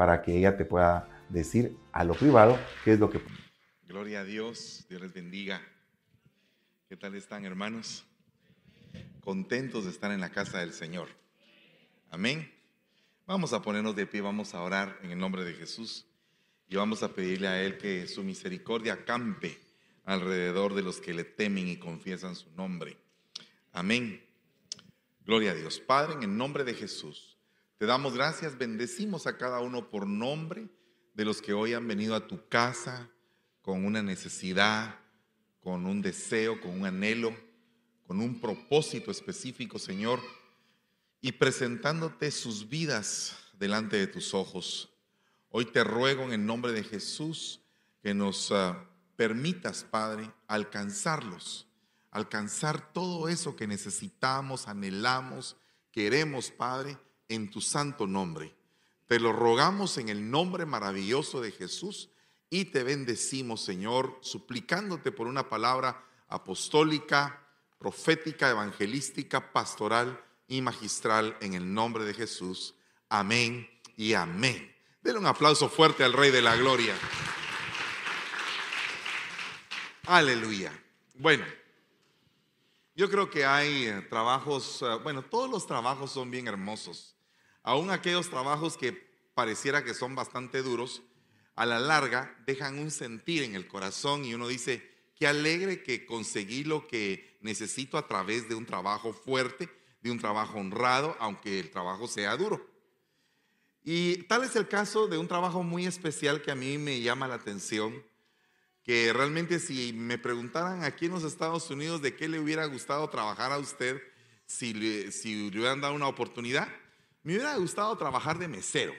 para que ella te pueda decir a lo privado qué es lo que... Gloria a Dios, Dios les bendiga. ¿Qué tal están hermanos? Contentos de estar en la casa del Señor. Amén. Vamos a ponernos de pie, vamos a orar en el nombre de Jesús y vamos a pedirle a Él que su misericordia campe alrededor de los que le temen y confiesan su nombre. Amén. Gloria a Dios. Padre, en el nombre de Jesús, te damos gracias, bendecimos a cada uno por nombre de los que hoy han venido a tu casa con una necesidad, con un deseo, con un anhelo, con un propósito específico, Señor, y presentándote sus vidas delante de tus ojos. Hoy te ruego en el nombre de Jesús que nos ah, permitas, Padre, alcanzarlos, alcanzar todo eso que necesitamos, anhelamos, queremos, Padre, en tu santo nombre. Te lo rogamos en el nombre maravilloso de Jesús y te bendecimos, Señor, suplicándote por una palabra apostólica, profética, evangelística, pastoral y magistral en el nombre de Jesús. Amén y amén. Denle un aplauso fuerte al Rey de la Gloria. Aleluya. Bueno, yo creo que hay eh, trabajos, eh, bueno, todos los trabajos son bien hermosos. Aún aquellos trabajos que pareciera que son bastante duros, a la larga dejan un sentir en el corazón y uno dice, qué alegre que conseguí lo que necesito a través de un trabajo fuerte, de un trabajo honrado, aunque el trabajo sea duro. Y tal es el caso de un trabajo muy especial que a mí me llama la atención que realmente si me preguntaran aquí en los Estados Unidos de qué le hubiera gustado trabajar a usted si si le hubieran dado una oportunidad, me hubiera gustado trabajar de mesero.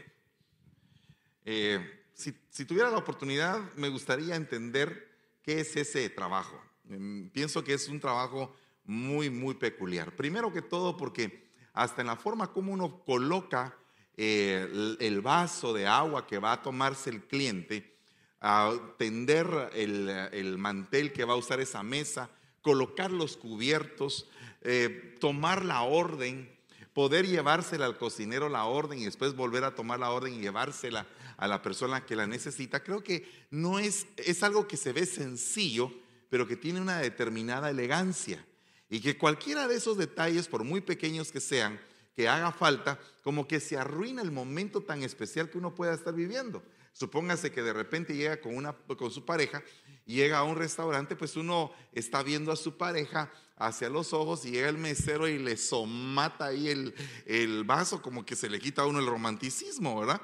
Eh, si, tuviera la oportunidad, me gustaría entender qué es ese trabajo. Mm, pienso que es un trabajo muy, muy peculiar. Primero que todo porque hasta en la forma como uno coloca eh, el, el vaso de agua que va a tomarse el cliente, a tender el, mantel que va a usar esa mesa, colocar los cubiertos, eh, tomar la orden, poder llevársela al cocinero la orden y después volver a tomar la orden y llevársela a la persona que la necesita. Creo que no es, es algo que se ve sencillo, pero que tiene una determinada elegancia. Y que cualquiera de esos detalles, por muy pequeños que sean, que haga falta, como que se arruina el momento tan especial que uno pueda estar viviendo. Supóngase que de repente llega con, una, con su pareja llega a un restaurante, pues uno está viendo a su pareja hacia los ojos y llega el mesero y le somata ahí el, el vaso, como que se le quita a uno el romanticismo, ¿verdad?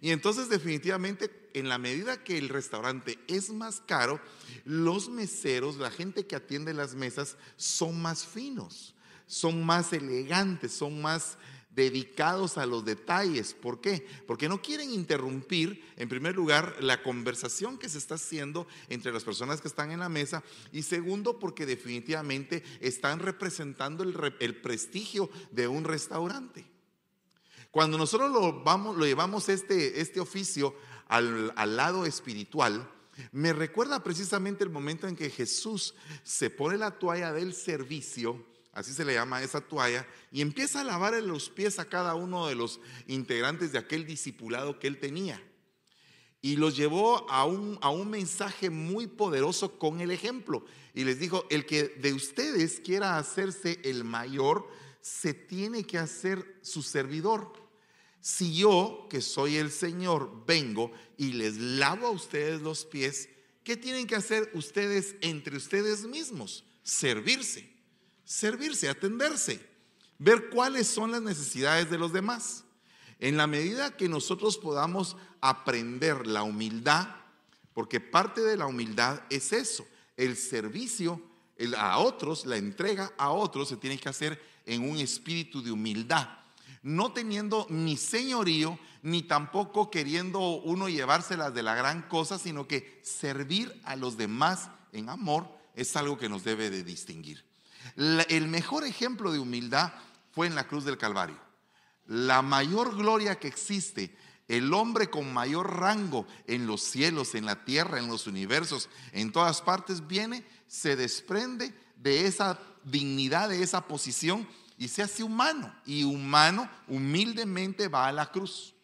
Y entonces definitivamente en la medida que el restaurante es más caro, los meseros, la gente que atiende las mesas, son más finos, son más elegantes, son más dedicados a los detalles. ¿Por qué? Porque no quieren interrumpir, en primer lugar, la conversación que se está haciendo entre las personas que están en la mesa y segundo, porque definitivamente están representando el, prestigio de un restaurante. Cuando nosotros lo, vamos, lo llevamos este, este oficio al, al lado espiritual, me recuerda precisamente el momento en que Jesús se pone la toalla del servicio así se le llama esa toalla, y empieza a lavar los pies a cada uno de los integrantes de aquel discipulado que él tenía. Y los llevó a un, a un mensaje muy poderoso con el ejemplo. Y les dijo, el que de ustedes quiera hacerse el mayor, se tiene que hacer su servidor. Si yo, que soy el Señor, vengo y les lavo a ustedes los pies, ¿qué tienen que hacer ustedes entre ustedes mismos? Servirse servirse, atenderse, ver cuáles son las necesidades de los demás. En la medida que nosotros podamos aprender la humildad, porque parte de la humildad es eso, el servicio a otros, la entrega a otros se tiene que hacer en un espíritu de humildad, no teniendo ni señorío, ni tampoco queriendo uno llevárselas de la gran cosa, sino que servir a los demás en amor es algo que nos debe de distinguir el mejor ejemplo de humildad fue en la cruz del Calvario. La mayor gloria que existe, el hombre con mayor rango en los cielos, en la tierra, en los universos, en todas partes, viene, se desprende de esa dignidad, de esa posición y se hace humano. Y humano humildemente va a la cruz.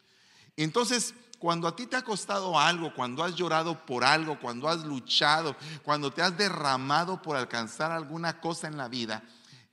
Entonces, cuando a ti te ha costado algo, cuando has llorado por algo, cuando has luchado, cuando te has derramado por alcanzar alguna cosa en la vida,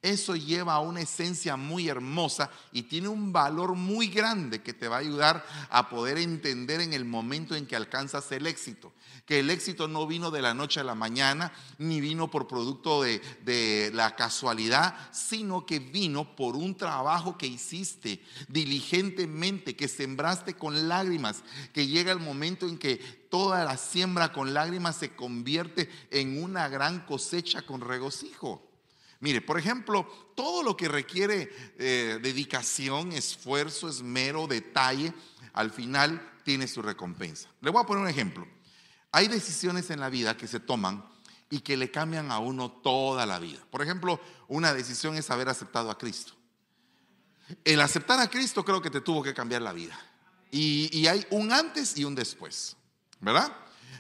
eso lleva a una esencia muy hermosa y tiene un valor muy grande que te va a ayudar a poder entender en el momento en que alcanzas el éxito. Que el éxito no vino de la noche a la mañana, ni vino por producto de, la casualidad, sino que vino por un trabajo que hiciste diligentemente, que sembraste con lágrimas, que llega el momento en que toda la siembra con lágrimas se convierte en una gran cosecha con regocijo. Mire, por ejemplo, todo lo que requiere eh, dedicación, esfuerzo, esmero, detalle, al final tiene su recompensa. Le voy a poner un ejemplo. Hay decisiones en la vida que se toman y que le cambian a uno toda la vida. Por ejemplo, una decisión es haber aceptado a Cristo. El aceptar a Cristo creo que te tuvo que cambiar la vida. Y, y hay un antes y un después, ¿verdad?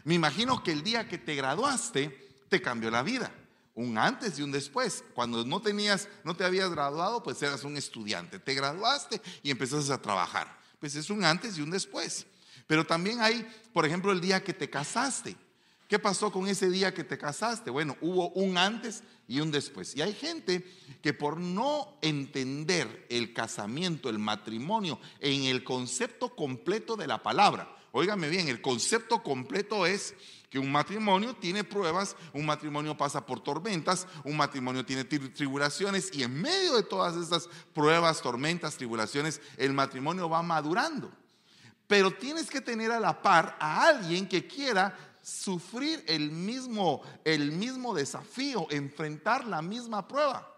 Me imagino que el día que te graduaste te cambió la vida un antes y un después. Cuando no tenías, no te habías graduado, pues eras un estudiante. Te graduaste y empezaste a trabajar. Pues es un antes y un después. Pero también hay, por ejemplo, el día que te casaste. ¿Qué pasó con ese día que te casaste? Bueno, hubo un antes y un después. Y hay gente que por no entender el casamiento, el matrimonio, en el concepto completo de la palabra, óigame bien, el concepto completo es que un matrimonio tiene pruebas, un matrimonio pasa por tormentas, un matrimonio tiene tribulaciones y en medio de todas estas pruebas, tormentas, tribulaciones, el matrimonio va madurando. Pero tienes que tener a la par a alguien que quiera sufrir el mismo, el mismo desafío, enfrentar la misma prueba,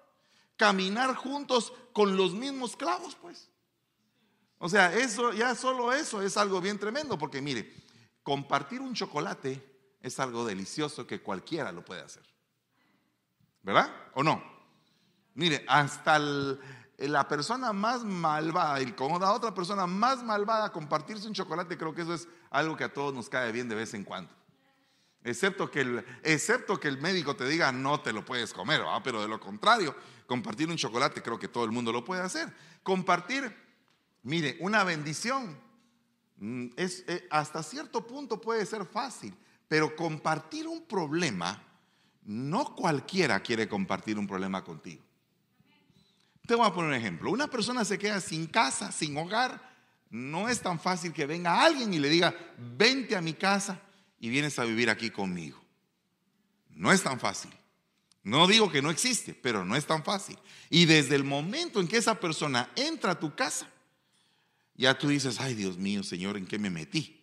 caminar juntos con los mismos clavos, pues. O sea, eso ya solo eso es algo bien tremendo, porque mire, compartir un chocolate es algo delicioso que cualquiera lo puede hacer. ¿Verdad? ¿O no? Mire, hasta la persona más malvada y con la otra persona más malvada compartirse un chocolate, creo que eso es algo que a todos nos cae bien de vez en cuando. Excepto que el, excepto que el médico te diga no te lo puedes comer, pero de lo contrario, compartir un chocolate creo que todo el mundo lo puede hacer. Compartir, mire, una bendición mm, es, eh, hasta cierto punto puede ser fácil. Pero compartir un problema, no cualquiera quiere compartir un problema contigo. Te voy a poner un ejemplo. Una persona se queda sin casa, sin hogar. No es tan fácil que venga alguien y le diga, vente a mi casa y vienes a vivir aquí conmigo. No es tan fácil. No digo que no existe, pero no es tan fácil. Y desde el momento en que esa persona entra a tu casa, ya tú dices, ay Dios mío, Señor, ¿en qué me metí?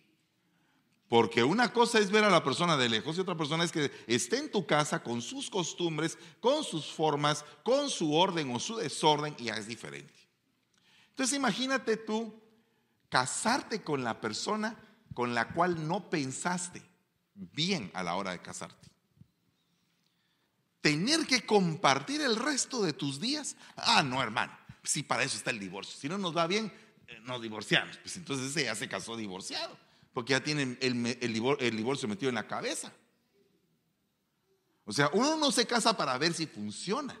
Porque una cosa es ver a la persona de lejos y otra persona es que esté en tu casa con sus costumbres, con sus formas, con su orden o su desorden y es diferente. Entonces imagínate tú casarte con la persona con la cual no pensaste bien a la hora de casarte. Tener que compartir el resto de tus días. Ah, no, hermano. Si para eso está el divorcio. Si no nos va bien, eh, nos divorciamos. Pues entonces ya se casó divorciado porque ya tienen el, divorcio metido en la cabeza. O sea, uno no se casa para ver si funciona.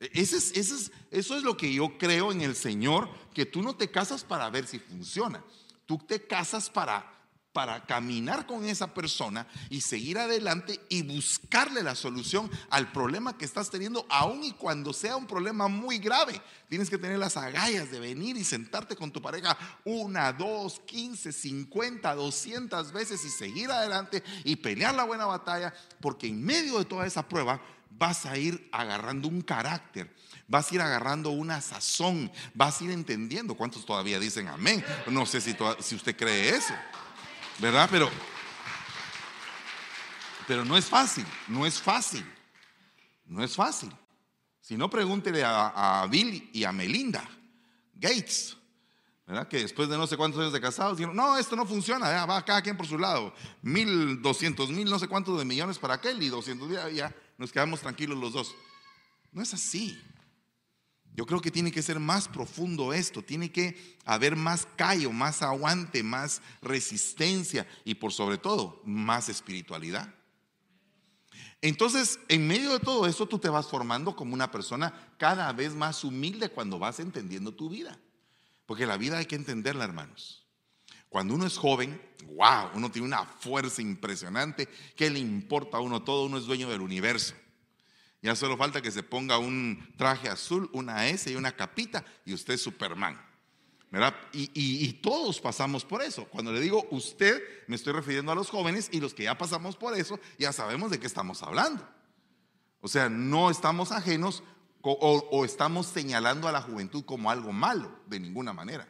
E, es, es, eso es lo que yo creo en el Señor, que tú no te casas para ver si funciona. Tú te casas para para caminar con esa persona y seguir adelante y buscarle la solución al problema que estás teniendo, aun y cuando sea un problema muy grave. Tienes que tener las agallas de venir y sentarte con tu pareja una, dos, quince, cincuenta, doscientas veces y seguir adelante y pelear la buena batalla, porque en medio de toda esa prueba vas a ir agarrando un carácter vas a ir agarrando una sazón, vas a ir entendiendo. ¿Cuántos todavía dicen amén? No sé si, si usted cree eso. ¿Verdad? Pero, pero no es fácil, no es fácil, no es fácil. Si no, pregúntele a, Bill y a Melinda Gates, ¿verdad? Que después de no sé cuántos años de casados dijeron, no, esto no funciona, ya, va cada quien por su lado. Mil, doscientos mil, no sé cuántos de millones para aquel y doscientos ya, ya nos quedamos tranquilos los dos. No es así. Yo creo que tiene que ser más profundo esto, tiene que haber más callo, más aguante, más resistencia y por sobre todo más espiritualidad. Entonces, en medio de todo eso, tú te vas formando como una persona cada vez más humilde cuando vas entendiendo tu vida. Porque la vida hay que entenderla, hermanos. Cuando uno es joven, wow, uno tiene una fuerza impresionante. ¿Qué le importa a uno todo? Uno es dueño del universo. Ya solo falta que se ponga un traje azul, una S y una capita y usted es Superman. y, todos pasamos por eso. Cuando le digo usted, me estoy refiriendo a los jóvenes y los que ya pasamos por eso, ya sabemos de qué estamos hablando. O sea, no estamos ajenos o, o estamos señalando a la juventud como algo malo, de ninguna manera.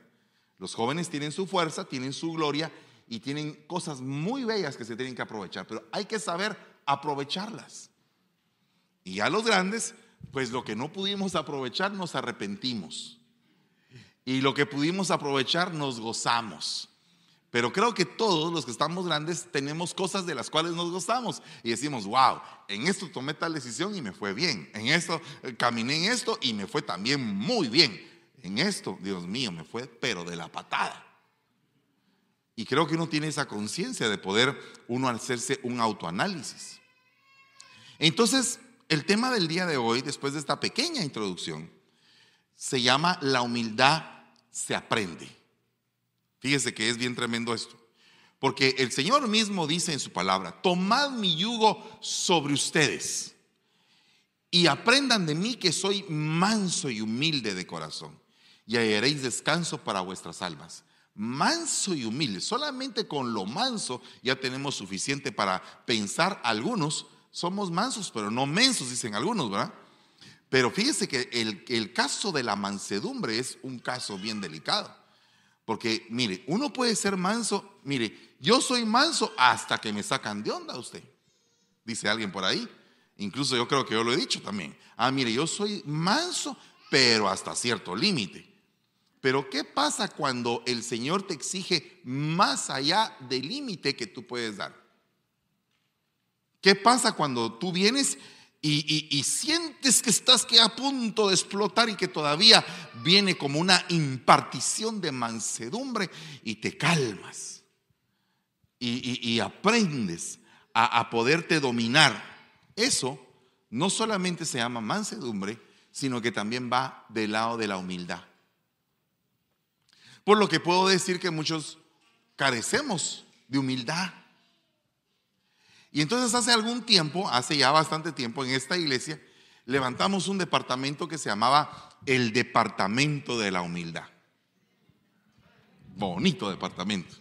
Los jóvenes tienen su fuerza, tienen su gloria y tienen cosas muy bellas que se tienen que aprovechar, pero hay que saber aprovecharlas. Y a los grandes, pues lo que no pudimos aprovechar nos arrepentimos. Y lo que pudimos aprovechar nos gozamos. Pero creo que todos los que estamos grandes tenemos cosas de las cuales nos gozamos y decimos, wow, en esto tomé tal decisión y me fue bien. En esto eh, caminé en esto y me fue también muy bien. En esto, Dios mío, me fue pero de la patada. Y creo que uno tiene esa conciencia de poder uno hacerse un autoanálisis. Entonces, el tema del día de hoy, después de esta pequeña introducción, se llama La humildad se aprende. Fíjese que es bien tremendo esto. Porque el Señor mismo dice en su palabra, tomad mi yugo sobre ustedes y aprendan de mí que soy manso y humilde de corazón y hallaréis descanso para vuestras almas. Manso y humilde, solamente con lo manso ya tenemos suficiente para pensar algunos somos mansos, pero no mensos, dicen algunos, ¿verdad? Pero fíjese que el, el caso de la mansedumbre es un caso bien delicado. Porque, mire, uno puede ser manso, mire, yo soy manso hasta que me sacan de onda usted, dice alguien por ahí. Incluso yo creo que yo lo he dicho también. Ah, mire, yo soy manso, pero hasta cierto límite. Pero ¿qué pasa cuando el Señor te exige más allá del límite que tú puedes dar? ¿Qué pasa cuando tú vienes y, sientes que estás a punto de explotar y que todavía viene como una impartición de mansedumbre y te calmas y, aprendes a poderte dominar? Eso no solamente se llama mansedumbre, sino que también va del lado de la humildad. Por lo que puedo decir que muchos carecemos de humildad. Y entonces hace algún tiempo, hace ya bastante tiempo, en esta iglesia, levantamos un departamento que se llamaba el Departamento de la Humildad. Bonito departamento.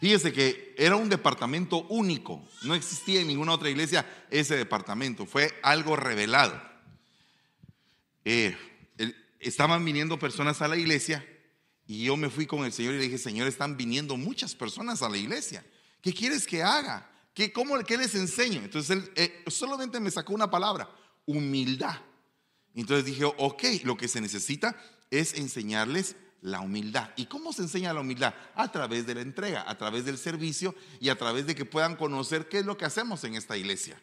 Fíjese que era un departamento único, no existía en ninguna otra iglesia ese departamento, fue algo revelado. Eh, estaban viniendo personas a la iglesia y yo me fui con el Señor y le dije, Señor, están viniendo muchas personas a la iglesia. ¿Qué quieres que haga? ¿Qué, cómo, qué les enseño? Entonces él eh, solamente me sacó una palabra, humildad. Entonces dije, ok, lo que se necesita es enseñarles la humildad. ¿Y cómo se enseña la humildad? A través de la entrega, a través del servicio y a través de que puedan conocer qué es lo que hacemos en esta iglesia.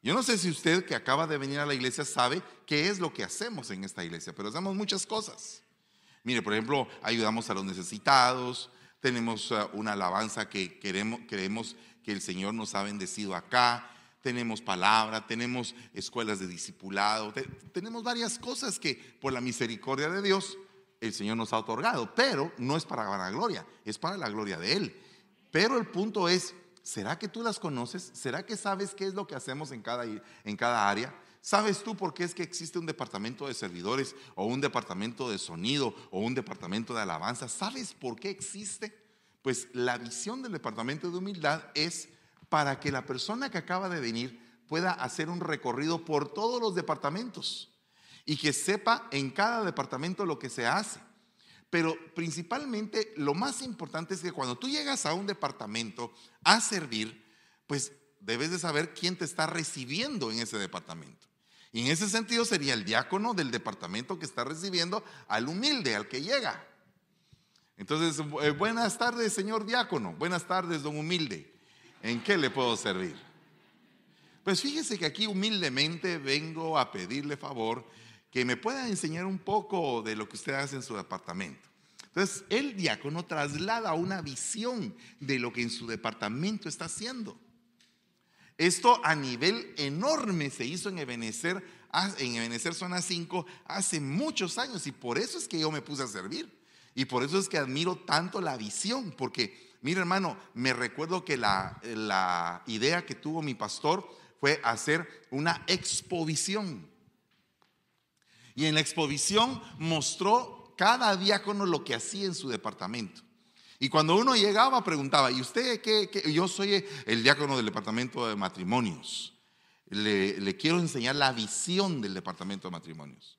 Yo no sé si usted que acaba de venir a la iglesia sabe qué es lo que hacemos en esta iglesia, pero hacemos muchas cosas. Mire, por ejemplo, ayudamos a los necesitados, tenemos uh, una alabanza que queremos, creemos que el Señor nos ha bendecido acá, tenemos palabra, tenemos escuelas de discipulado, tenemos varias cosas que por la misericordia de Dios el Señor nos ha otorgado, pero no es para la gloria, es para la gloria de Él. Pero el punto es, ¿será que tú las conoces? ¿Será que sabes qué es lo que hacemos en cada, en cada área? ¿Sabes tú por qué es que existe un departamento de servidores o un departamento de sonido o un departamento de alabanza? ¿Sabes por qué existe? Pues la visión del departamento de humildad es para que la persona que acaba de venir pueda hacer un recorrido por todos los departamentos y que sepa en cada departamento lo que se hace. Pero principalmente lo más importante es que cuando tú llegas a un departamento a servir, pues debes de saber quién te está recibiendo en ese departamento. Y en ese sentido sería el diácono del departamento que está recibiendo al humilde, al que llega. Entonces, eh, buenas tardes, señor diácono. Buenas tardes, don humilde. ¿En qué le puedo servir? Pues fíjese que aquí humildemente vengo a pedirle favor que me pueda enseñar un poco de lo que usted hace en su departamento. Entonces, el diácono traslada una visión de lo que en su departamento está haciendo. Esto a nivel enorme se hizo en Ebenezer, en Ebenezer Zona 5 hace muchos años y por eso es que yo me puse a servir. Y por eso es que admiro tanto la visión, porque, mira hermano, me recuerdo que la, la idea que tuvo mi pastor fue hacer una exposición. Y en la exposición mostró cada diácono lo que hacía en su departamento. Y cuando uno llegaba preguntaba, ¿y usted qué? Yo soy el diácono del departamento de matrimonios. Le, le, quiero enseñar la visión del departamento de matrimonios.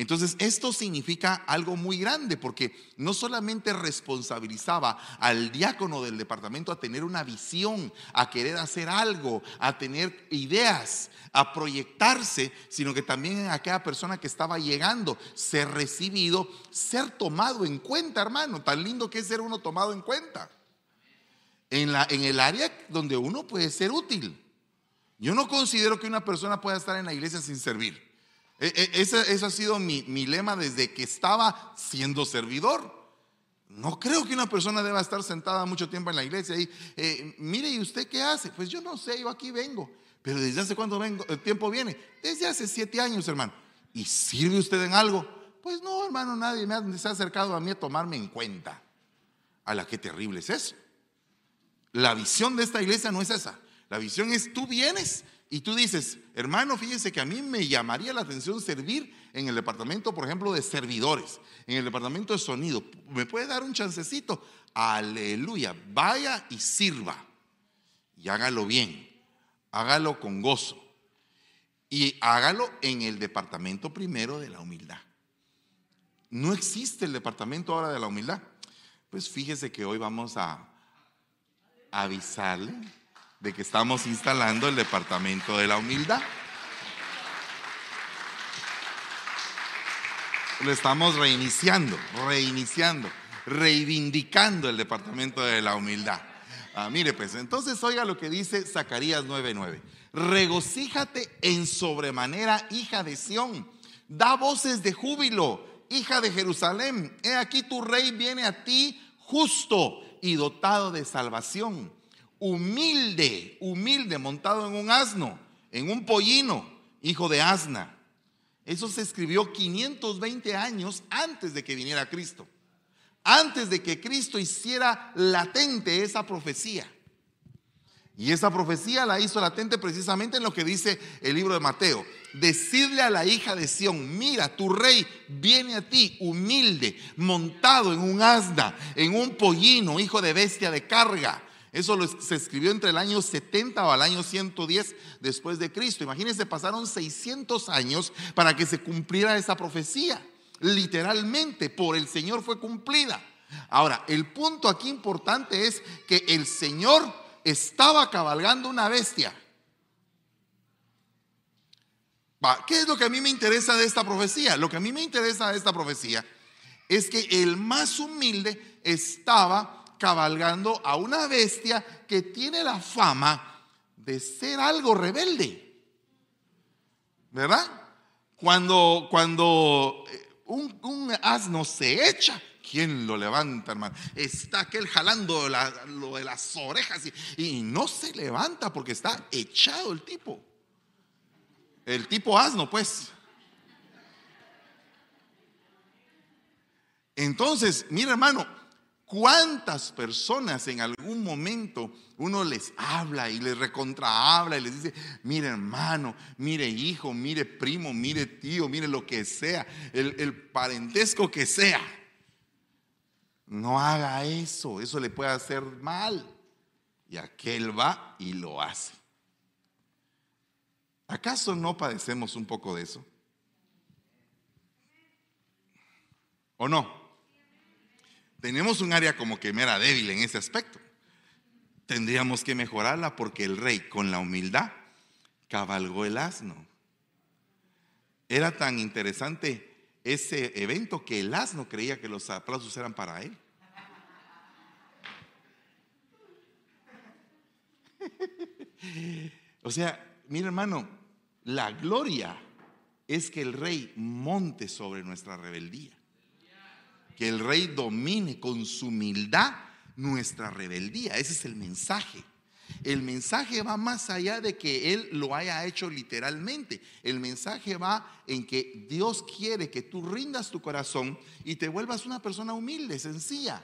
Entonces, esto significa algo muy grande porque no solamente responsabilizaba al diácono del departamento a tener una visión, a querer hacer algo, a tener ideas, a proyectarse, sino que también a aquella persona que estaba llegando, ser recibido, ser tomado en cuenta, hermano. Tan lindo que es ser uno tomado en cuenta. En, la, en el área donde uno puede ser útil. Yo no considero que una persona pueda estar en la iglesia sin servir. E, e, ese, ha sido mi, lema desde que estaba siendo servidor. No creo que una persona deba estar sentada mucho tiempo en la iglesia y, eh, mire, ¿y usted qué hace? Pues yo no sé, yo aquí vengo. Pero ¿desde hace cuánto vengo, el tiempo viene? Desde hace siete años, hermano. ¿Y sirve usted en algo? Pues no, hermano, nadie se ha acercado a mí a tomarme en cuenta. A la que terrible es eso. La visión de esta iglesia no es esa. La visión es tú vienes y tú dices, hermano, fíjese que a mí me llamaría la atención servir en el departamento, por ejemplo, de servidores, en el departamento de sonido. ¿Me puede dar un chancecito? Aleluya, vaya y sirva. Y hágalo bien, hágalo con gozo. Y hágalo en el departamento primero de la humildad. No existe el departamento ahora de la humildad. Pues fíjese que hoy vamos a avisarle de que estamos instalando el Departamento de la Humildad. Lo estamos reiniciando, reiniciando, reivindicando el Departamento de la Humildad. Ah, mire, pues entonces oiga lo que dice Zacarías 9:9. Regocíjate en sobremanera, hija de Sión. Da voces de júbilo, hija de Jerusalén. He aquí tu rey viene a ti justo y dotado de salvación humilde, humilde, montado en un asno, en un pollino, hijo de asna. Eso se escribió 520 años antes de que viniera Cristo, antes de que Cristo hiciera latente esa profecía. Y esa profecía la hizo latente precisamente en lo que dice el libro de Mateo. Decirle a la hija de Sión, mira, tu rey viene a ti humilde, montado en un asna, en un pollino, hijo de bestia de carga eso se escribió entre el año 70 o al año 110 después de Cristo. Imagínense, pasaron 600 años para que se cumpliera esa profecía. Literalmente, por el Señor fue cumplida. Ahora, el punto aquí importante es que el Señor estaba cabalgando una bestia. ¿Qué es lo que a mí me interesa de esta profecía? Lo que a mí me interesa de esta profecía es que el más humilde estaba cabalgando a una bestia que tiene la fama de ser algo rebelde. ¿Verdad? Cuando, cuando eh, un, asno se echa, ¿quién lo levanta, hermano? Está aquel jalando lo de las orejas y, y no se levanta porque está echado el tipo. El tipo asno, pues. Entonces, mira hermano, ¿Cuántas personas en algún momento uno les habla y les recontrahabla y les dice, mire hermano, mire hijo, mire primo, mire tío, mire lo que sea, el, el parentesco que sea? No haga eso, eso le puede hacer mal. Y aquel va y lo hace. ¿Acaso no padecemos un poco de eso? ¿O no? Tenemos un área como que me era débil en ese aspecto. Tendríamos que mejorarla porque el rey con la humildad cabalgó el asno. Era tan interesante ese evento que el asno creía que los aplausos eran para él. o sea, mira hermano, la gloria es que el rey monte sobre nuestra rebeldía que el rey domine con su humildad nuestra rebeldía. Ese es el mensaje. el mensaje va más allá de que Él lo haya hecho literalmente. El mensaje va en que Dios quiere que tú rindas tu corazón y te vuelvas una persona humilde, sencilla.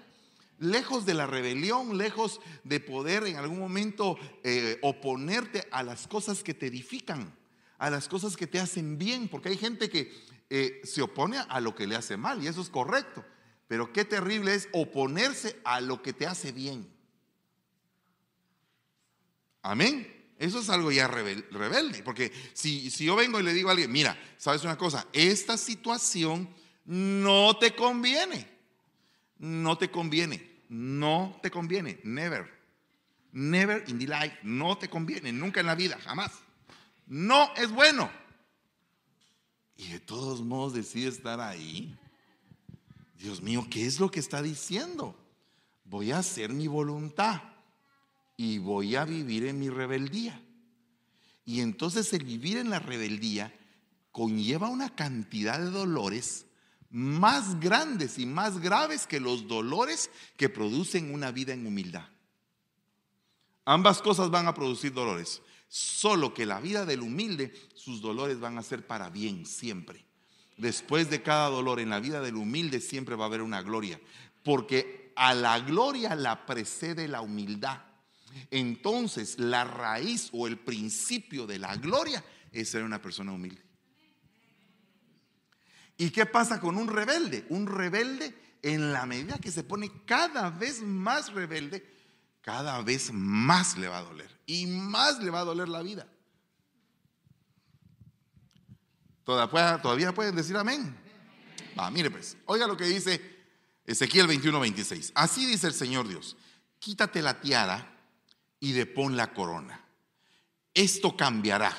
Lejos de la rebelión, lejos de poder en algún momento eh, oponerte a las cosas que te edifican, a las cosas que te hacen bien, porque hay gente que eh, se opone a lo que le hace mal y eso es correcto. Pero qué terrible es oponerse a lo que te hace bien. Amén. Eso es algo ya rebelde, porque si, si yo vengo y le digo a alguien, mira, sabes una cosa, esta situación no te conviene, no te conviene, no te conviene, never, never in the life, no te conviene, nunca en la vida, jamás. No es bueno. Y de todos modos decide estar ahí. Dios mío, ¿qué es lo que está diciendo? Voy a hacer mi voluntad y voy a vivir en mi rebeldía. Y entonces el vivir en la rebeldía conlleva una cantidad de dolores más grandes y más graves que los dolores que producen una vida en humildad. Ambas cosas van a producir dolores, solo que la vida del humilde, sus dolores van a ser para bien siempre. Después de cada dolor en la vida del humilde siempre va a haber una gloria, porque a la gloria la precede la humildad. Entonces, la raíz o el principio de la gloria es ser una persona humilde. ¿Y qué pasa con un rebelde? Un rebelde, en la medida que se pone cada vez más rebelde, cada vez más le va a doler. Y más le va a doler la vida. ¿Todavía, pueden decir amén? Ah, mire pues, oiga lo que dice Ezequiel 21, 26. Así dice el Señor Dios, quítate la tiara y depón la corona. Esto cambiará.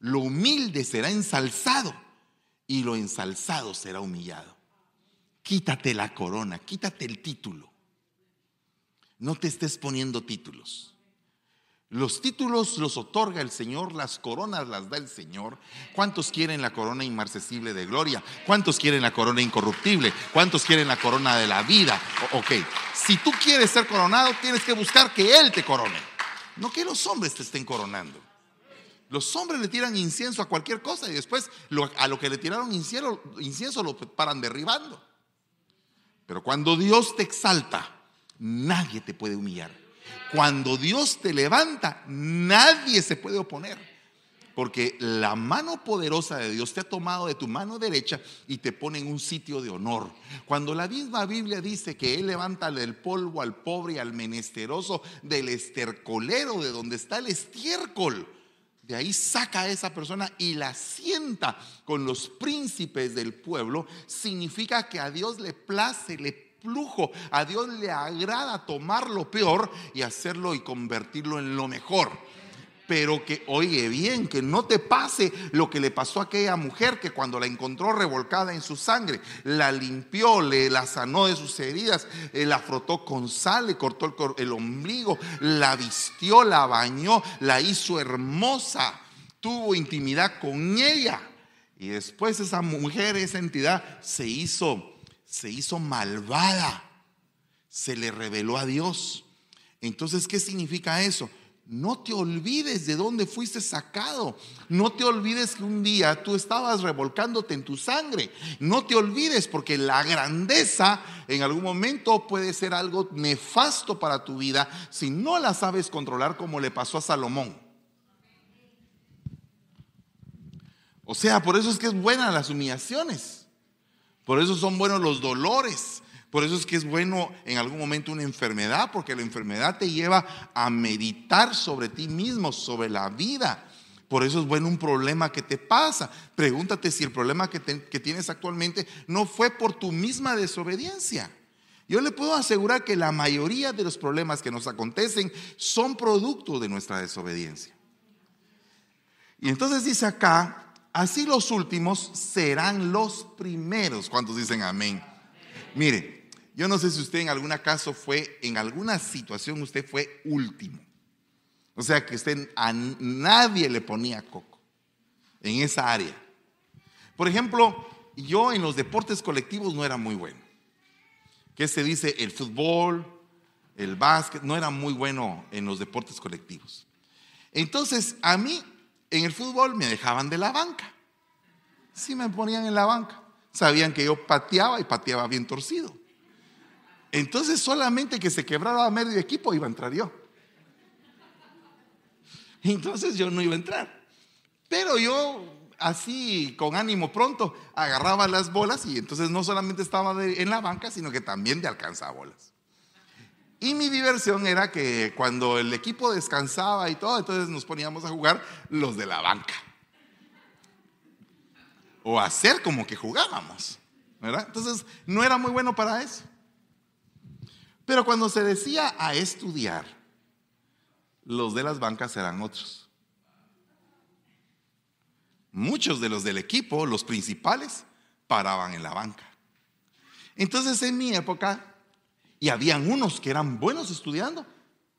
Lo humilde será ensalzado y lo ensalzado será humillado. Quítate la corona, quítate el título. No te estés poniendo títulos. Los títulos los otorga el Señor, las coronas las da el Señor. ¿Cuántos quieren la corona inmarcesible de gloria? ¿Cuántos quieren la corona incorruptible? ¿Cuántos quieren la corona de la vida? ok, si tú quieres ser coronado, tienes que buscar que Él te corone, no que los hombres te estén coronando. Los hombres le tiran incienso a cualquier cosa y después a lo que le tiraron incienso, incienso lo paran derribando. Pero cuando Dios te exalta, nadie te puede humillar. Cuando Dios te levanta, nadie se puede oponer. Porque la mano poderosa de Dios te ha tomado de tu mano derecha y te pone en un sitio de honor. Cuando la misma Biblia dice que Él levanta del polvo al pobre y al menesteroso del estercolero, de donde está el estiércol, de ahí saca a esa persona y la sienta con los príncipes del pueblo, significa que a Dios le place, le flujo. A Dios le agrada tomar lo peor y hacerlo y convertirlo en lo mejor. Pero que, oye bien, que no te pase lo que le pasó a aquella mujer que cuando la encontró revolcada en su sangre, la limpió, le la sanó de sus heridas, eh, la frotó con sal, le cortó el, el ombligo, la vistió, la bañó, la hizo hermosa, tuvo intimidad con ella. Y después esa mujer, esa entidad, se hizo se hizo malvada, se le reveló a Dios. Entonces, ¿qué significa eso? No te olvides de dónde fuiste sacado. No te olvides que un día tú estabas revolcándote en tu sangre. No te olvides porque la grandeza en algún momento puede ser algo nefasto para tu vida si no la sabes controlar como le pasó a Salomón. O sea, por eso es que es buena las humillaciones. Por eso son buenos los dolores. Por eso es que es bueno en algún momento una enfermedad, porque la enfermedad te lleva a meditar sobre ti mismo, sobre la vida. Por eso es bueno un problema que te pasa. Pregúntate si el problema que, tienes actualmente no fue por tu misma desobediencia. Yo le puedo asegurar que la mayoría de los problemas que nos acontecen son producto de nuestra desobediencia. Y entonces dice acá, Así los últimos serán los primeros. ¿Cuántos dicen amén? Mire, yo no sé si usted en algún caso fue, en alguna situación usted fue último. O sea que usted a nadie le ponía coco en esa área. Por ejemplo, yo en los deportes colectivos no era muy bueno. ¿Qué se dice? El fútbol, el básquet, no era muy bueno en los deportes colectivos. Entonces, a mí en el fútbol me dejaban de la banca. Sí me ponían en la banca. Sabían que yo pateaba y pateaba bien torcido. Entonces, solamente que se quebrara medio equipo iba a entrar yo. Entonces yo no iba a entrar. Pero yo así con ánimo pronto agarraba las bolas y entonces no solamente estaba en la banca, sino que también de alcanzaba bolas. Y mi diversión era que cuando el equipo descansaba y todo, entonces nos poníamos a jugar los de la banca. O hacer como que jugábamos, ¿verdad? Entonces no era muy bueno para eso. Pero cuando se decía a estudiar, los de las bancas eran otros. Muchos de los del equipo, los principales, paraban en la banca. Entonces en mi época, y habían unos que eran buenos estudiando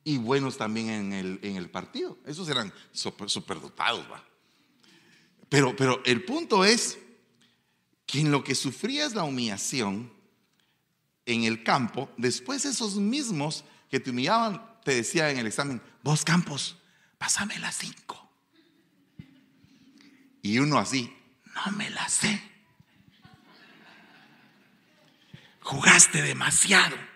y buenos también en el, en el partido. Esos eran superdotados, ¿va? Pero, pero el punto es que en lo que sufría es la humillación en el campo, después esos mismos que te humillaban te decían en el examen, vos Campos, pásame las cinco. Y uno así, no me la sé. Jugaste demasiado.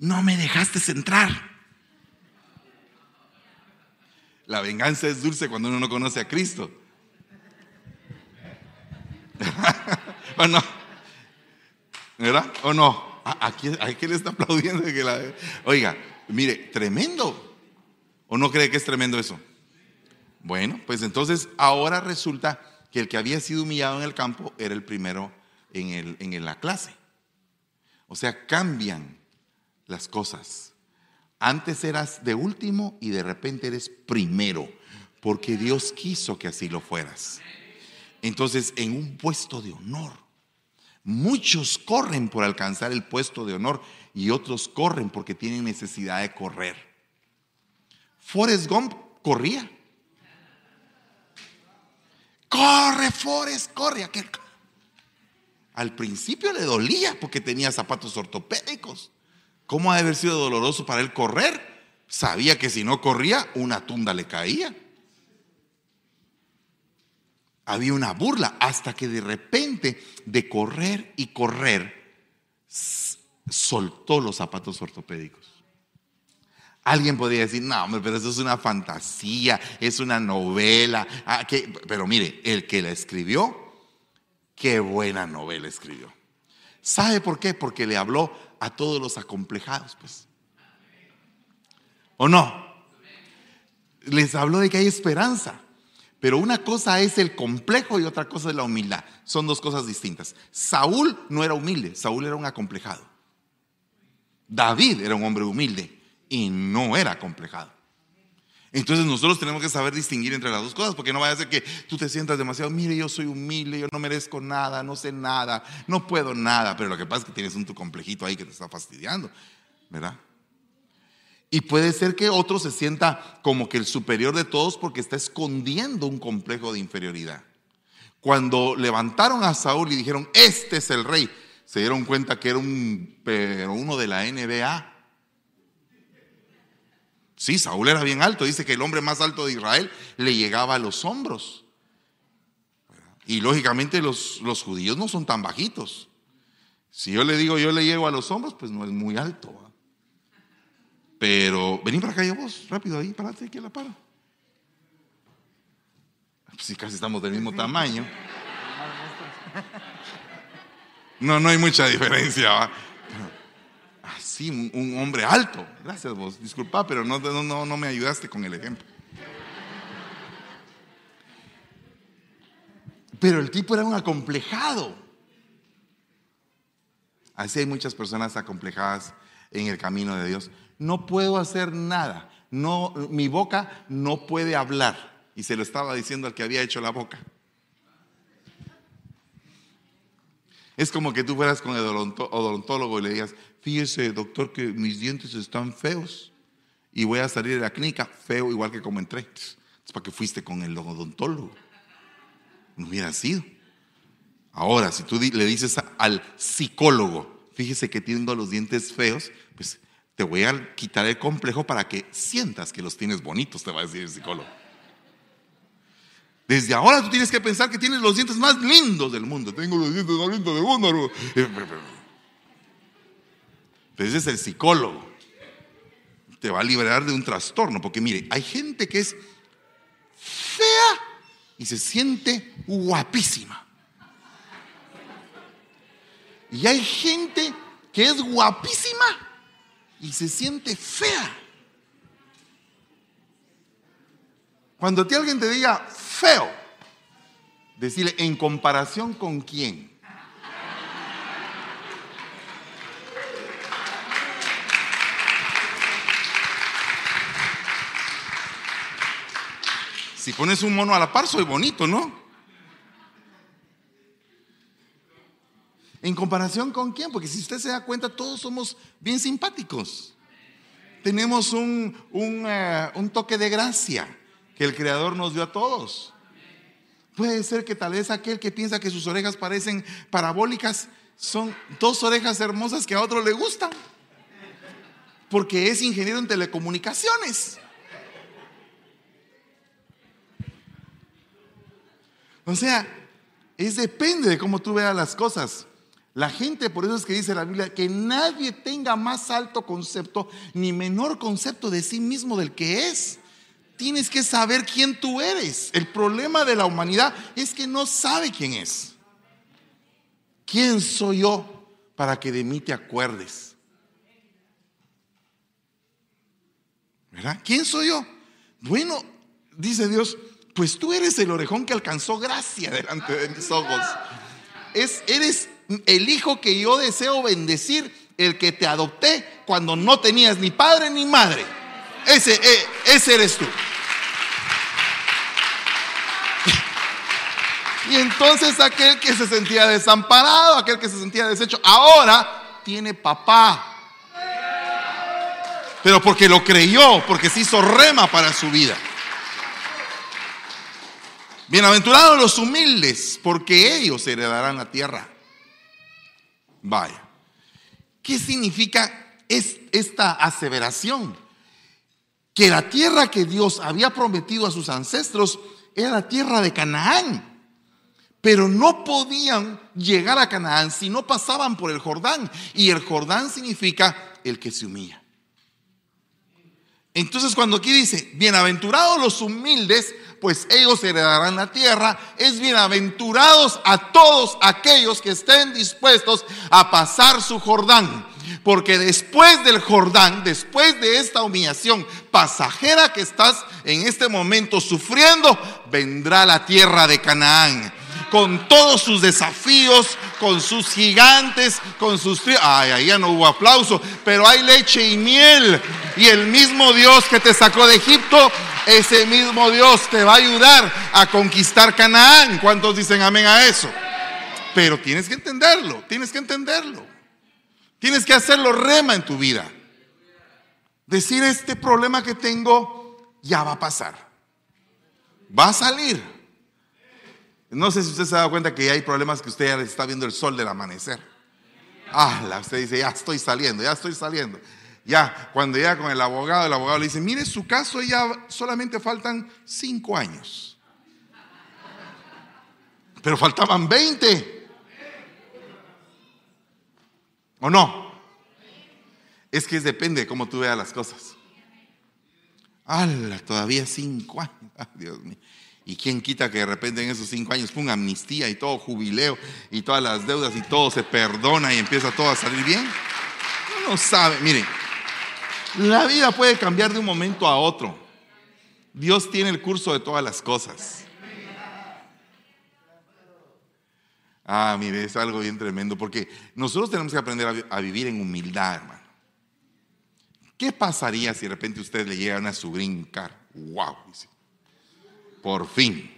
No me dejaste centrar. La venganza es dulce cuando uno no conoce a Cristo. ¿O no? ¿Verdad? ¿O no? ¿A, quién, le está aplaudiendo? Oiga, mire, tremendo. ¿O no cree que es tremendo eso? Bueno, pues entonces ahora resulta que el que había sido humillado en el campo era el primero en, el, en la clase. O sea, cambian las cosas. Antes eras de último y de repente eres primero, porque Dios quiso que así lo fueras. Entonces, en un puesto de honor, muchos corren por alcanzar el puesto de honor y otros corren porque tienen necesidad de correr. Forrest Gump corría corre, Forrest, corre. Al principio le dolía porque tenía zapatos ortopédicos. ¿Cómo ha de haber sido doloroso para él correr? Sabía que si no corría, una tunda le caía. Había una burla hasta que de repente, de correr y correr, soltó los zapatos ortopédicos. Alguien podría decir, no, pero eso es una fantasía, es una novela. Ah, pero mire, el que la escribió, qué buena novela escribió. ¿Sabe por qué? Porque le habló a todos los acomplejados, pues. ¿O no? Les habló de que hay esperanza. Pero una cosa es el complejo y otra cosa es la humildad. Son dos cosas distintas. Saúl no era humilde, Saúl era un acomplejado. David era un hombre humilde y no era complejado. Entonces nosotros tenemos que saber distinguir entre las dos cosas, porque no vaya a ser que tú te sientas demasiado, mire, yo soy humilde, yo no merezco nada, no sé nada, no puedo nada, pero lo que pasa es que tienes un tu complejito ahí que te está fastidiando, ¿verdad? Y puede ser que otro se sienta como que el superior de todos porque está escondiendo un complejo de inferioridad. Cuando levantaron a Saúl y dijeron, este es el rey, se dieron cuenta que era un, uno de la NBA Sí, Saúl era bien alto. Dice que el hombre más alto de Israel le llegaba a los hombros. Y lógicamente los, los judíos no son tan bajitos. Si yo le digo yo le llego a los hombros, pues no es muy alto. Pero vení para acá ya vos, rápido ahí, parate aquí a la para. Pues si casi estamos del mismo tamaño. No, no hay mucha diferencia un, hombre alto. Gracias vos, disculpa, pero no, no, no me ayudaste con el ejemplo. Pero el tipo era un acomplejado. Así hay muchas personas acomplejadas en el camino de Dios. No puedo hacer nada. No, mi boca no puede hablar. Y se lo estaba diciendo al que había hecho la boca. Es como que tú fueras con el odontólogo y le digas, fíjese doctor que mis dientes están feos y voy a salir de la clínica feo igual que como entré. Es para que fuiste con el odontólogo. No hubiera sido. Ahora, si tú le dices al psicólogo, fíjese que tengo los dientes feos, pues te voy a quitar el complejo para que sientas que los tienes bonitos, te va a decir el psicólogo. Desde ahora tú tienes que pensar que tienes los dientes más lindos del mundo. Tengo los dientes más lindos del mundo. Pero ese es el psicólogo. Te va a liberar de un trastorno. Porque mire, hay gente que es fea y se siente guapísima. Y hay gente que es guapísima y se siente fea. Cuando ti alguien te diga feo, decirle en comparación con quién. Si pones un mono a la par, soy bonito, ¿no? ¿En comparación con quién? Porque si usted se da cuenta, todos somos bien simpáticos. Tenemos un, eh, un, toque de gracia que el Creador nos dio a todos. Puede ser que tal vez aquel que piensa que sus orejas parecen parabólicas son dos orejas hermosas que a otro le gustan. Porque es ingeniero en telecomunicaciones. O sea, es depende de cómo tú veas las cosas. La gente, por eso es que dice la Biblia, que nadie tenga más alto concepto ni menor concepto de sí mismo del que es. Tienes que saber quién tú eres. El problema de la humanidad es que no sabe quién es. ¿Quién soy yo para que de mí te acuerdes? ¿Verdad? ¿Quién soy yo? Bueno, dice Dios, pues tú eres el orejón que alcanzó gracia delante de mis ojos. Es, eres el hijo que yo deseo bendecir, el que te adopté cuando no tenías ni padre ni madre. Ese, eh, ese eres tú. Y entonces aquel que se sentía desamparado, aquel que se sentía deshecho, ahora tiene papá. Pero porque lo creyó, porque se hizo rema para su vida. Bienaventurados los humildes, porque ellos heredarán la tierra. Vaya. ¿Qué significa esta aseveración? Que la tierra que Dios había prometido a sus ancestros era la tierra de Canaán. Pero no podían llegar a Canaán si no pasaban por el Jordán. Y el Jordán significa el que se humilla. Entonces cuando aquí dice, bienaventurados los humildes, pues ellos heredarán la tierra, es bienaventurados a todos aquellos que estén dispuestos a pasar su Jordán. Porque después del Jordán, después de esta humillación pasajera que estás en este momento sufriendo, vendrá la tierra de Canaán con todos sus desafíos, con sus gigantes, con sus... Ay, ahí ya no hubo aplauso, pero hay leche y miel. Y el mismo Dios que te sacó de Egipto, ese mismo Dios te va a ayudar a conquistar Canaán. ¿Cuántos dicen amén a eso? Pero tienes que entenderlo, tienes que entenderlo. Tienes que hacerlo rema en tu vida. Decir este problema que tengo ya va a pasar. Va a salir. No sé si usted se ha dado cuenta que hay problemas que usted ya está viendo el sol del amanecer. Ah, usted dice, ya estoy saliendo, ya estoy saliendo. Ya, cuando llega con el abogado, el abogado le dice, mire, su caso ya solamente faltan cinco años. Pero faltaban 20. ¿O no? Es que depende de cómo tú veas las cosas. ¡Hala! Todavía cinco años. Dios mío. ¿Y quién quita que de repente en esos cinco años ponga amnistía y todo jubileo y todas las deudas y todo se perdona y empieza todo a salir bien? No sabe, miren, la vida puede cambiar de un momento a otro. Dios tiene el curso de todas las cosas. Ah, mire, es algo bien tremendo porque nosotros tenemos que aprender a, vivir en humildad, hermano. ¿Qué pasaría si de repente usted le llega a su green car? ¡Wow! Por fin.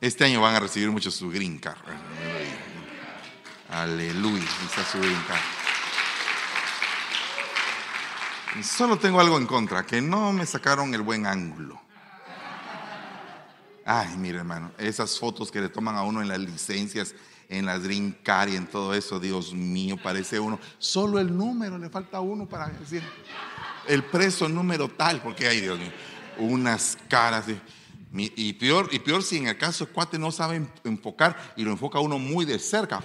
Este año van a recibir muchos su green card. Aleluya, está su green card. Solo tengo algo en contra, que no me sacaron el buen ángulo. Ay, mire hermano, esas fotos que le toman a uno en las licencias en las drincar y en todo eso, Dios mío, parece uno. Solo el número, le falta uno para decir el preso número tal, porque hay Dios mío, unas caras. y, peor, y peor si en el caso el cuate no sabe enfocar y lo enfoca uno muy de cerca.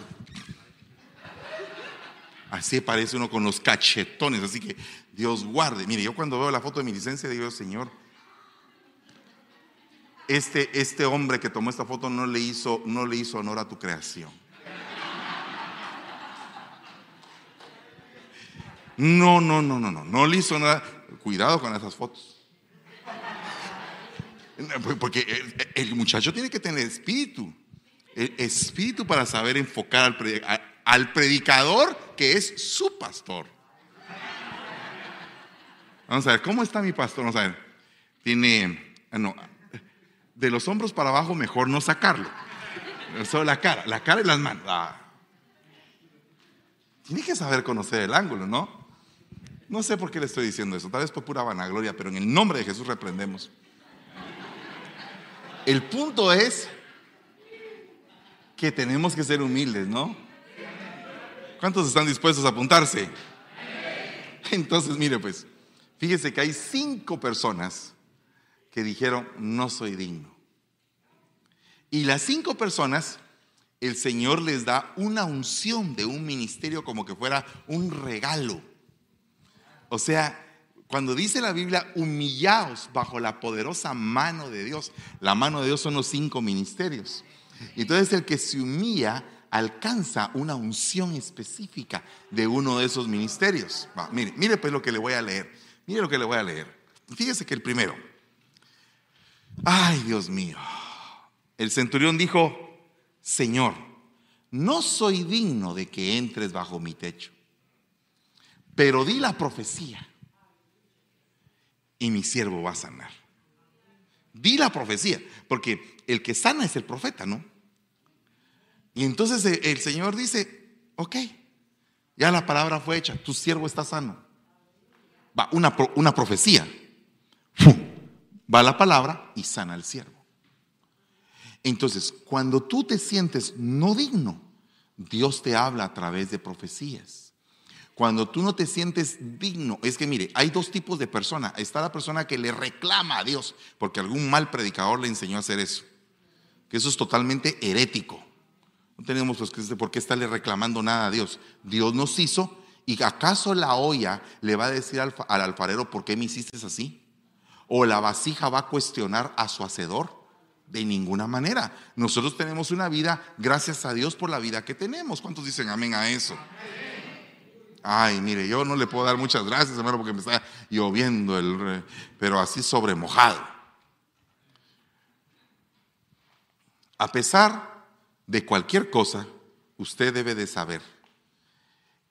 Así parece uno con los cachetones, así que Dios guarde. Mire, yo cuando veo la foto de mi licencia digo, Señor, este, este hombre que tomó esta foto no le, hizo, no le hizo honor a tu creación. No, no, no, no, no, no le hizo nada. Cuidado con esas fotos. Porque el, muchacho tiene que tener espíritu. espíritu para saber enfocar al predicador que es su pastor. Vamos a ver, ¿cómo está mi pastor? Vamos a ver. Tiene, ah, no, de los hombros para abajo mejor no sacarlo. Solo la cara, la cara y las manos. Ah. Tiene que saber conocer el ángulo, ¿no? No sé por qué le estoy diciendo eso, tal vez por pura vanagloria, pero en el nombre de Jesús reprendemos. El punto es que tenemos que ser humildes, ¿no? ¿Cuántos están dispuestos a apuntarse? Entonces, mire pues, fíjese que hay cinco personas que dijeron, no soy digno. Y las cinco personas, el Señor les da una unción de un ministerio como que fuera un regalo. O sea, cuando dice la Biblia, humillaos bajo la poderosa mano de Dios, la mano de Dios son los cinco ministerios. Entonces el que se humilla alcanza una unción específica de uno de esos ministerios. mire, mire pues lo que le voy a leer. Mire lo que le voy a leer. Fíjese que el primero. Ay, Dios mío. El centurión dijo, Señor, no soy digno de que entres bajo mi techo, pero di la profecía y mi siervo va a sanar. Di la profecía, porque el que sana es el profeta, ¿no? Y entonces el Señor dice, ok, ya la palabra fue hecha, tu siervo está sano. Una, una profecía. Va la palabra y sana al siervo. Entonces, cuando tú te sientes no digno, Dios te habla a través de profecías. Cuando tú no te sientes digno, es que mire, hay dos tipos de personas. Está la persona que le reclama a Dios, porque algún mal predicador le enseñó a hacer eso. Que eso es totalmente herético. No tenemos pues, por qué estarle reclamando nada a Dios. Dios nos hizo y acaso la olla le va a decir al, alfarero, ¿por qué me hiciste así? ¿O la vasija va a cuestionar a su hacedor? De ninguna manera. Nosotros tenemos una vida, gracias a Dios por la vida que tenemos. ¿Cuántos dicen amén a eso? Ay, mire, yo no le puedo dar muchas gracias, hermano, porque me está lloviendo, el, pero así sobre mojado. A pesar de cualquier cosa, usted debe de saber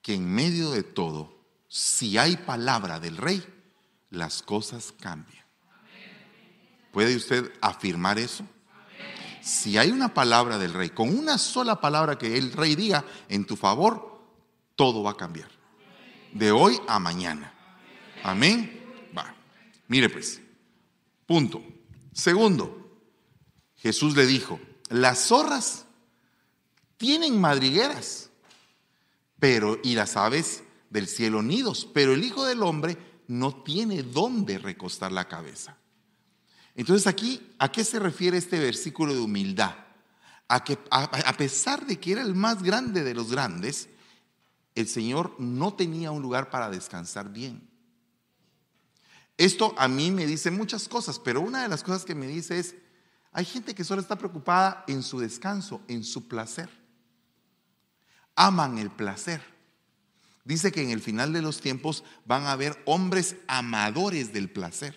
que en medio de todo, si hay palabra del rey, las cosas cambian. ¿Puede usted afirmar eso? Si hay una palabra del rey, con una sola palabra que el rey diga en tu favor, todo va a cambiar. De hoy a mañana. Amén. Va. Mire pues. Punto. Segundo, Jesús le dijo, las zorras tienen madrigueras, pero y las aves del cielo nidos, pero el Hijo del Hombre no tiene dónde recostar la cabeza. Entonces aquí, ¿a qué se refiere este versículo de humildad? A que a, pesar de que era el más grande de los grandes, el Señor no tenía un lugar para descansar bien. Esto a mí me dice muchas cosas, pero una de las cosas que me dice es, hay gente que solo está preocupada en su descanso, en su placer aman el placer. Dice que en el final de los tiempos van a haber hombres amadores del placer.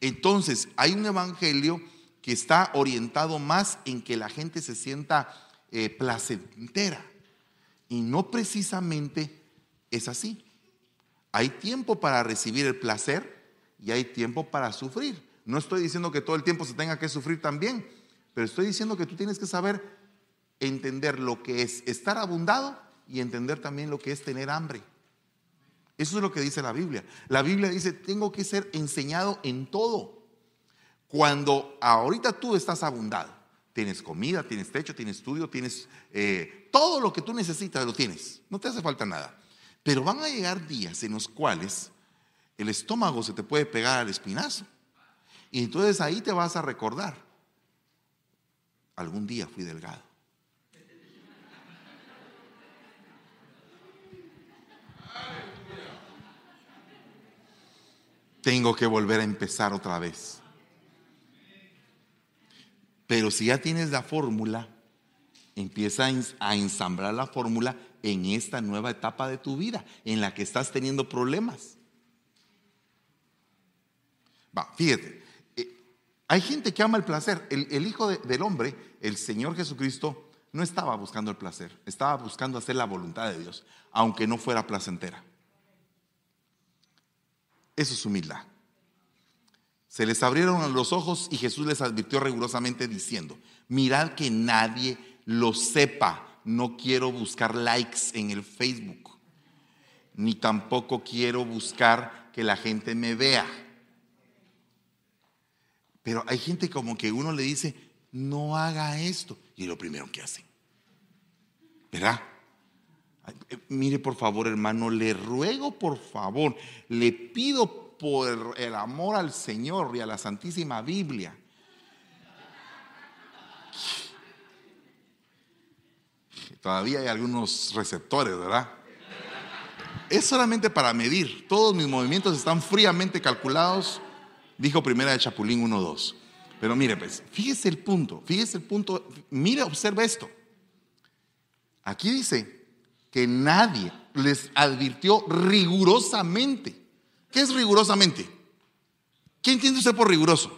Entonces, hay un evangelio que está orientado más en que la gente se sienta eh, placentera. Y no precisamente es así. Hay tiempo para recibir el placer y hay tiempo para sufrir. No estoy diciendo que todo el tiempo se tenga que sufrir también, pero estoy diciendo que tú tienes que saber entender lo que es estar abundado y entender también lo que es tener hambre. Eso es lo que dice la Biblia. La Biblia dice, tengo que ser enseñado en todo. Cuando ahorita tú estás abundado, Tienes comida, tienes techo, tienes estudio, tienes eh, todo lo que tú necesitas, lo tienes. No te hace falta nada. Pero van a llegar días en los cuales el estómago se te puede pegar al espinazo. Y entonces ahí te vas a recordar. Algún día fui delgado. Tengo que volver a empezar otra vez. Pero si ya tienes la fórmula, empieza a ensamblar la fórmula en esta nueva etapa de tu vida, en la que estás teniendo problemas. Va, fíjate, eh, hay gente que ama el placer. El, Hijo del Hombre, el Señor Jesucristo, no estaba buscando el placer, estaba buscando hacer la voluntad de Dios, aunque no fuera placentera. Eso es humildad. Se les abrieron los ojos y Jesús les advirtió rigurosamente diciendo, mirad que nadie lo sepa, no quiero buscar likes en el Facebook, ni tampoco quiero buscar que la gente me vea. Pero hay gente como que uno le dice, no haga esto. Y lo primero que hacen. ¿Verdad? Eh, mire por favor, hermano, le ruego por favor, le pido por el amor al Señor y a la Santísima Biblia. Todavía hay algunos receptores, ¿verdad? Es solamente para medir. Todos mis movimientos están fríamente calculados dijo primera de Chapulín 1.2. Pero mire, pues, fíjese el punto, fíjese el punto, mire, observa esto. Aquí dice que nadie les advirtió rigurosamente. ¿Qué es rigurosamente? ¿Qué entiende usted por riguroso?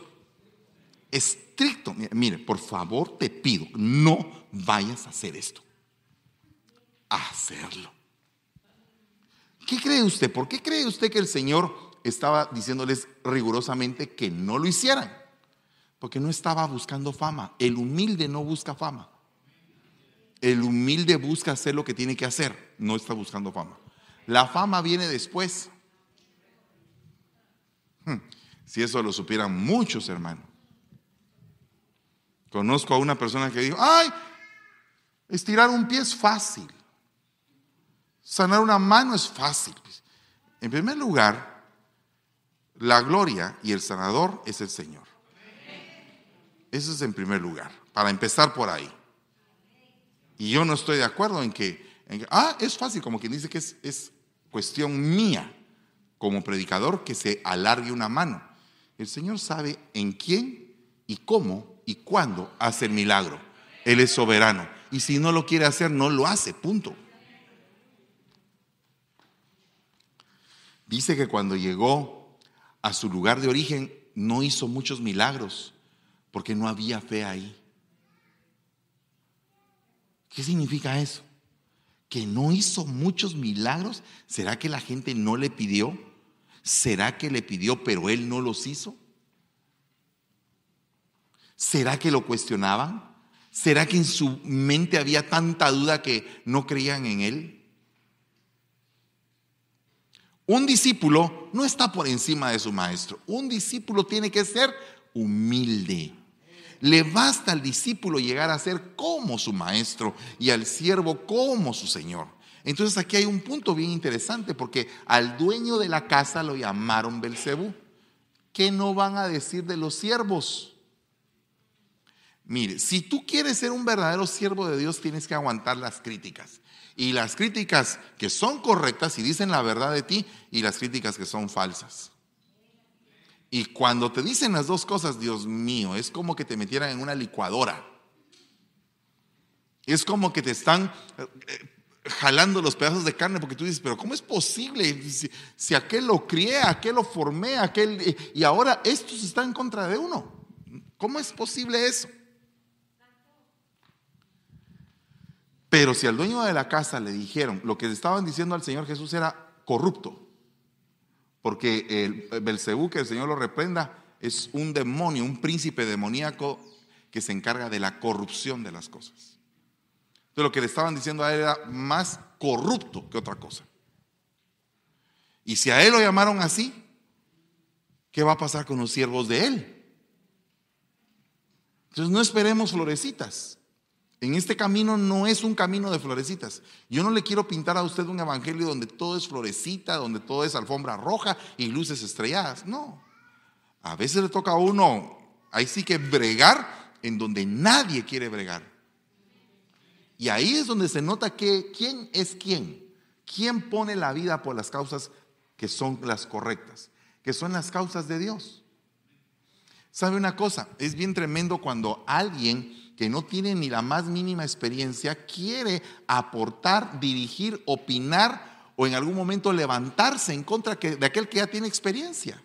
Estricto. Mire, por favor te pido, no vayas a hacer esto. A hacerlo. ¿Qué cree usted? ¿Por qué cree usted que el Señor estaba diciéndoles rigurosamente que no lo hicieran, porque no estaba buscando fama. El humilde no busca fama. El humilde busca hacer lo que tiene que hacer, no está buscando fama. La fama viene después. Hmm, si eso lo supieran muchos hermanos. Conozco a una persona que dijo, ay, estirar un pie es fácil. Sanar una mano es fácil. En primer lugar, la gloria y el sanador es el Señor. Eso es en primer lugar, para empezar por ahí. Y yo no estoy de acuerdo en que, ah, es fácil, como quien dice que es, es cuestión mía como predicador que se alargue una mano. El Señor sabe en quién y cómo y cuándo hace el milagro. Él es soberano. Y si no lo quiere hacer, no lo hace, punto. Dice que cuando llegó a su lugar de origen, no hizo muchos milagros porque no había fe ahí. ¿Qué significa eso? Que no hizo muchos milagros. ¿Será que la gente no le pidió? ¿Será que le pidió pero él no los hizo? ¿Será que lo cuestionaban? ¿Será que en su mente había tanta duda que no creían en él? Un discípulo no está por encima de su maestro. Un discípulo tiene que ser humilde. Le basta al discípulo llegar a ser como su maestro y al siervo como su señor. Entonces aquí hay un punto bien interesante porque al dueño de la casa lo llamaron Belcebú. ¿Qué no van a decir de los siervos? Mire, si tú quieres ser un verdadero siervo de Dios, tienes que aguantar las críticas y las críticas que son correctas y dicen la verdad de ti y las críticas que son falsas. Y cuando te dicen las dos cosas, Dios mío, es como que te metieran en una licuadora. Es como que te están eh, jalando los pedazos de carne porque tú dices, pero ¿cómo es posible? Si, aquel lo crié, aquel lo formé, aquel... Y ahora estos están en contra de uno. ¿Cómo es posible eso? Pero si al dueño de la casa le dijeron, lo que estaban diciendo al Señor Jesús era corrupto, porque el Belcebú, que el Señor lo reprenda, es un demonio, un príncipe demoníaco que se encarga de la corrupción de las cosas. Entonces lo que le estaban diciendo a él era más corrupto que otra cosa. Y si a él lo llamaron así, ¿qué va a pasar con los siervos de él? Entonces no esperemos florecitas. En este camino no es un camino de florecitas. Yo no le quiero pintar a usted un evangelio donde todo es florecita, donde todo es alfombra roja y luces estrelladas. No. A veces le toca a uno, ahí sí que bregar en donde nadie quiere bregar. Y ahí es donde se nota que quién es quién. ¿Quién pone la vida por las causas que son las correctas? Que son las causas de Dios. ¿Sabe una cosa? Es bien tremendo cuando alguien que no tiene ni la más mínima experiencia quiere aportar, dirigir, opinar o en algún momento levantarse en contra de aquel que ya tiene experiencia.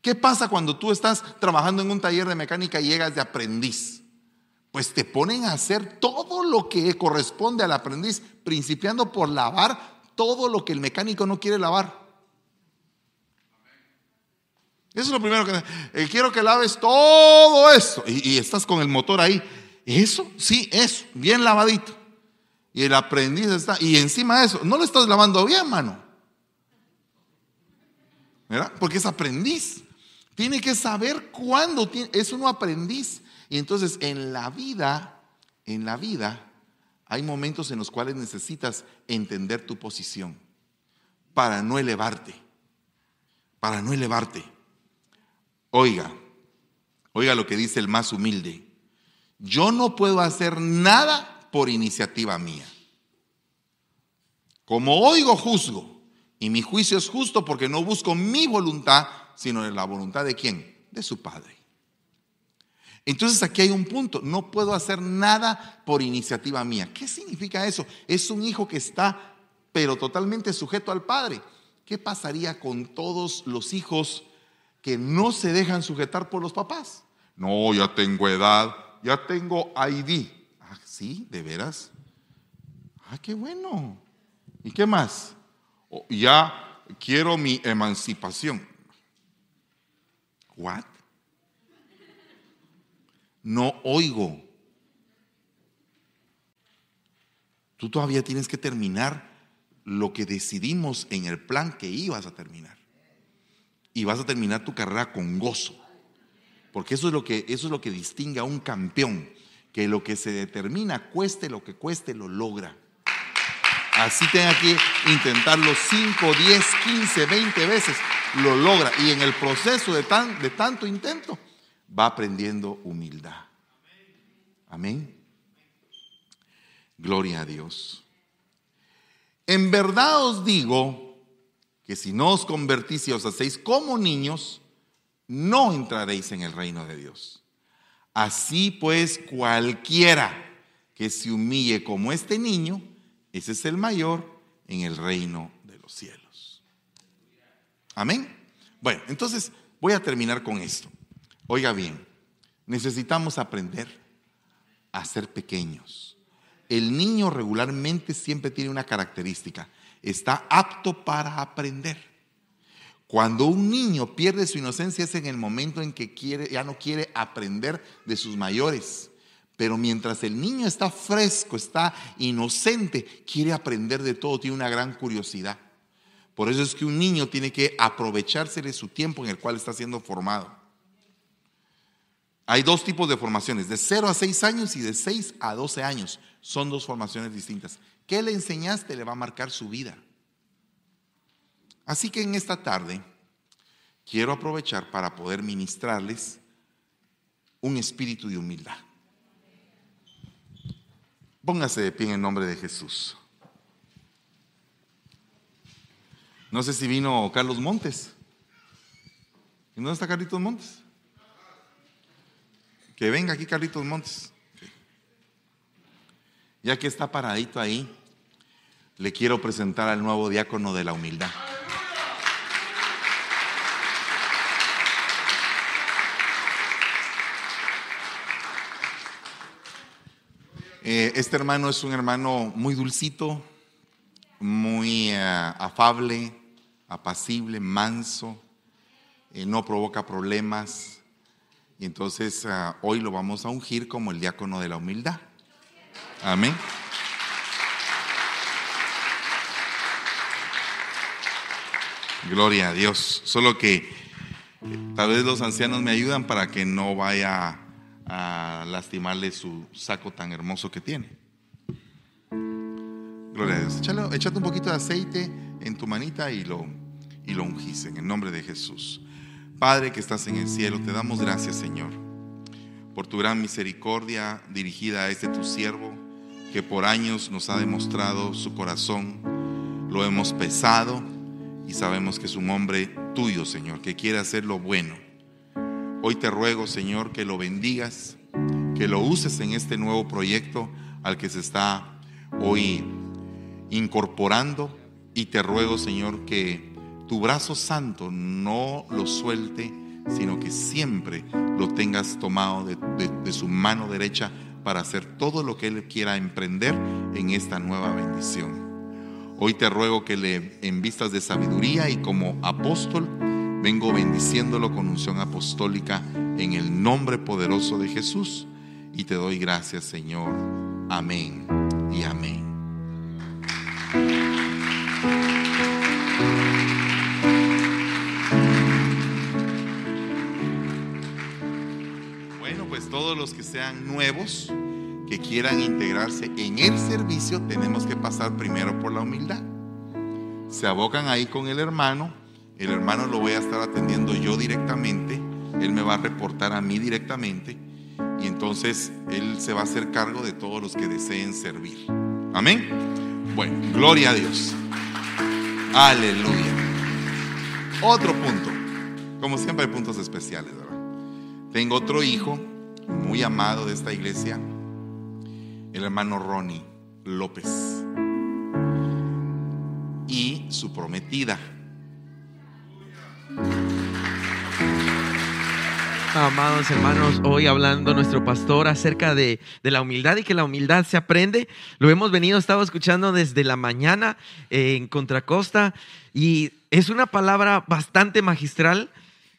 ¿Qué pasa cuando tú estás trabajando en un taller de mecánica y llegas de aprendiz? Pues te ponen a hacer todo lo que corresponde al aprendiz, principiando por lavar todo lo que el mecánico no quiere lavar. Eso es lo primero que... Eh, quiero que laves todo eso. Y, estás con el motor ahí. Eso, sí, eso, bien lavadito. Y el aprendiz está... Y encima de eso, no lo estás lavando bien, mano. ¿Verdad? Porque es aprendiz. Tiene que saber cuándo es un aprendiz. Y entonces en la vida, en la vida, hay momentos en los cuales necesitas entender tu posición para no elevarte, para no elevarte. Oiga, oiga lo que dice el más humilde. Yo no puedo hacer nada por iniciativa mía. Como oigo, juzgo. Y mi juicio es justo porque no busco mi voluntad, sino la voluntad de quién? De su Padre. Entonces aquí hay un punto, no puedo hacer nada por iniciativa mía. ¿Qué significa eso? Es un hijo que está pero totalmente sujeto al Padre. ¿Qué pasaría con todos los hijos que no se dejan sujetar por los papás? No, ya tengo edad, ya tengo ID. Ah, sí, de veras. Ah, qué bueno. ¿Y qué más? Ya quiero mi emancipación. ¿What? No oigo. Tú todavía tienes que terminar lo que decidimos en el plan que ibas a terminar. Y vas a terminar tu carrera con gozo. Porque eso es lo que, eso es lo que distingue a un campeón. Que lo que se determina, cueste lo que cueste, lo logra. Así tenga que intentarlo 5, 10, 15, 20 veces lo logra y en el proceso de, tan, de tanto intento va aprendiendo humildad. Amén. Gloria a Dios. En verdad os digo que si no os convertís y os hacéis como niños, no entraréis en el reino de Dios. Así pues, cualquiera que se humille como este niño, ese es el mayor en el reino de los cielos. Amén. Bueno, entonces voy a terminar con esto. Oiga bien, necesitamos aprender a ser pequeños. El niño regularmente siempre tiene una característica, está apto para aprender. Cuando un niño pierde su inocencia es en el momento en que quiere, ya no quiere aprender de sus mayores. Pero mientras el niño está fresco, está inocente, quiere aprender de todo, tiene una gran curiosidad. Por eso es que un niño tiene que aprovecharse de su tiempo en el cual está siendo formado. Hay dos tipos de formaciones, de 0 a 6 años y de 6 a 12 años. Son dos formaciones distintas. ¿Qué le enseñaste? Le va a marcar su vida. Así que en esta tarde quiero aprovechar para poder ministrarles un espíritu de humildad. Póngase de pie en el nombre de Jesús. No sé si vino Carlos Montes. ¿Y dónde está Carlitos Montes? Que venga aquí Carlitos Montes. Ya que está paradito ahí, le quiero presentar al nuevo diácono de la humildad. Eh, este hermano es un hermano muy dulcito, muy eh, afable, apacible, manso, eh, no provoca problemas. Y entonces hoy lo vamos a ungir como el diácono de la humildad. Amén. Gloria a Dios. Solo que Tal vez los ancianos me ayudan para que no vaya a lastimarle su saco tan hermoso que tiene. Gloria a Dios. Échale, échate un poquito de aceite en tu manita y lo, y lo ungís en el nombre de Jesús. Padre que estás en el cielo, te damos gracias, Señor, por tu gran misericordia dirigida a este tu siervo, que por años nos ha demostrado su corazón. Lo hemos pesado y sabemos que es un hombre tuyo, Señor, que quiere hacer lo bueno. Hoy te ruego, Señor, que lo bendigas, que lo uses en este nuevo proyecto al que se está hoy incorporando. Y te ruego, Señor, que tu brazo santo no lo suelte, sino que siempre lo tengas tomado de, su mano derecha para hacer todo lo que Él quiera emprender en esta nueva bendición. Hoy te ruego que le envistas de sabiduría y como apóstol vengo bendiciéndolo con unción apostólica en el nombre poderoso de Jesús. Y te doy gracias, Señor. Amén y amén. Bueno, pues todos los que sean nuevos, que quieran integrarse en el servicio, tenemos que pasar primero por la humildad. Se abocan ahí con el hermano, el hermano lo voy a estar atendiendo yo directamente, él me va a reportar a mí directamente y entonces él se va a hacer cargo de todos los que deseen servir. Amén. Bueno, gloria a Dios. Aleluya. Otro punto. Como siempre hay puntos especiales, ¿verdad? Tengo otro hijo muy amado de esta iglesia, el hermano Ronnie López y su prometida. Amados hermanos, hoy hablando nuestro pastor acerca de, de, la humildad y que la humildad se aprende. Lo hemos venido, estado escuchando desde la mañana eh, en Contracosta y es una palabra bastante magistral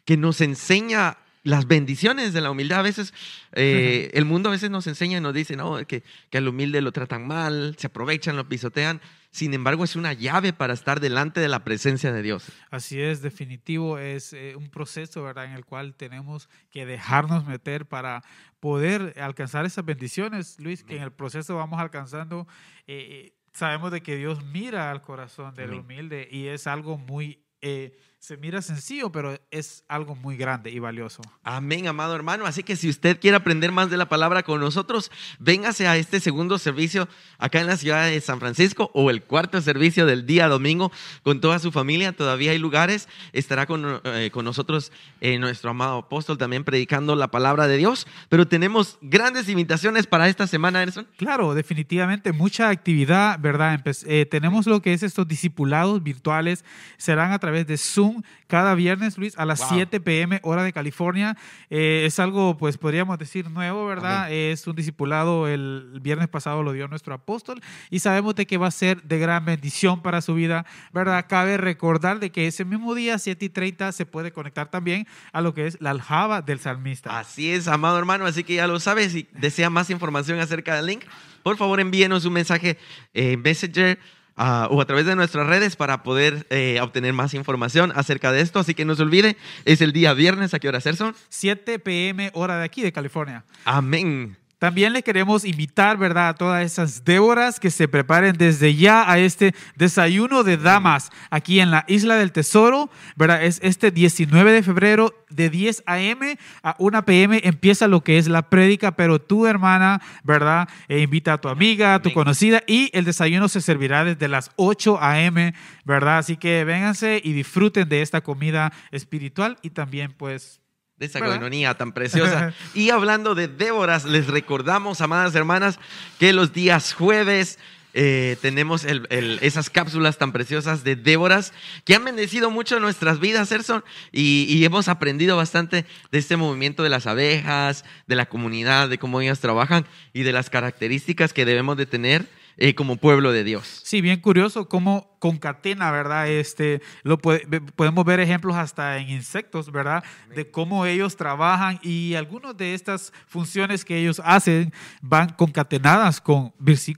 que nos enseña las bendiciones de la humildad. A veces eh, el mundo a veces nos enseña y nos dice no, que, que al humilde lo tratan mal, se aprovechan, lo pisotean. Sin embargo, es una llave para estar delante de la presencia de Dios. Así es, definitivo, es eh, un proceso ¿verdad? en el cual tenemos que dejarnos meter para poder alcanzar esas bendiciones, Luis, que en el proceso vamos alcanzando. Eh, sabemos de que Dios mira al corazón del humilde y es algo muy... Eh, se mira sencillo, pero es algo muy grande y valioso. Amén, amado hermano. Así que si usted quiere aprender más de la palabra con nosotros, véngase a este segundo servicio acá en la ciudad de San Francisco o el cuarto servicio del día domingo con toda su familia. Todavía hay lugares. Estará con, eh, con nosotros eh, nuestro amado apóstol también predicando la palabra de Dios. Pero tenemos grandes invitaciones para esta semana, Erson. Claro, definitivamente. Mucha actividad, ¿verdad? Eh, tenemos lo que es estos discipulados virtuales. Serán a través de Zoom cada viernes, Luis, a las wow. 7 pm, hora de California. Eh, es algo, pues podríamos decir, nuevo, ¿verdad? Es un discipulado, el viernes pasado lo dio nuestro apóstol y sabemos de que va a ser de gran bendición para su vida, ¿verdad? Cabe recordar de que ese mismo día, 7 y 30, se puede conectar también a lo que es la aljaba del salmista. Así es, amado hermano, así que ya lo sabes, si desea más información acerca del link, por favor envíenos un mensaje en eh, Messenger Uh, o a través de nuestras redes para poder eh, obtener más información acerca de esto. Así que no se olvide, es el día viernes. ¿A qué hora, Serson? 7 p.m. hora de aquí, de California. Amén. También les queremos invitar, ¿verdad?, a todas esas Déboras que se preparen desde ya a este desayuno de damas aquí en la Isla del Tesoro, ¿verdad? Es este 19 de febrero de 10 a.m. a 1 p.m. empieza lo que es la prédica, pero tu hermana, ¿verdad?, e invita a tu amiga, a tu conocida y el desayuno se servirá desde las 8 a.m., ¿verdad? Así que vénganse y disfruten de esta comida espiritual y también, pues, de esa coinonía tan preciosa. y hablando de Déboras, les recordamos, amadas hermanas, que los días jueves eh, tenemos el, el, esas cápsulas tan preciosas de Déboras que han bendecido mucho nuestras vidas, Erson, y, y, hemos aprendido bastante de este movimiento de las abejas, de la comunidad, de cómo ellas trabajan y de las características que debemos de tener eh, como pueblo de Dios. Sí, bien curioso cómo concatena, ¿verdad? Este, lo puede- podemos ver ejemplos hasta en insectos, ¿verdad? De cómo ellos trabajan y algunas de estas funciones que ellos hacen van concatenadas con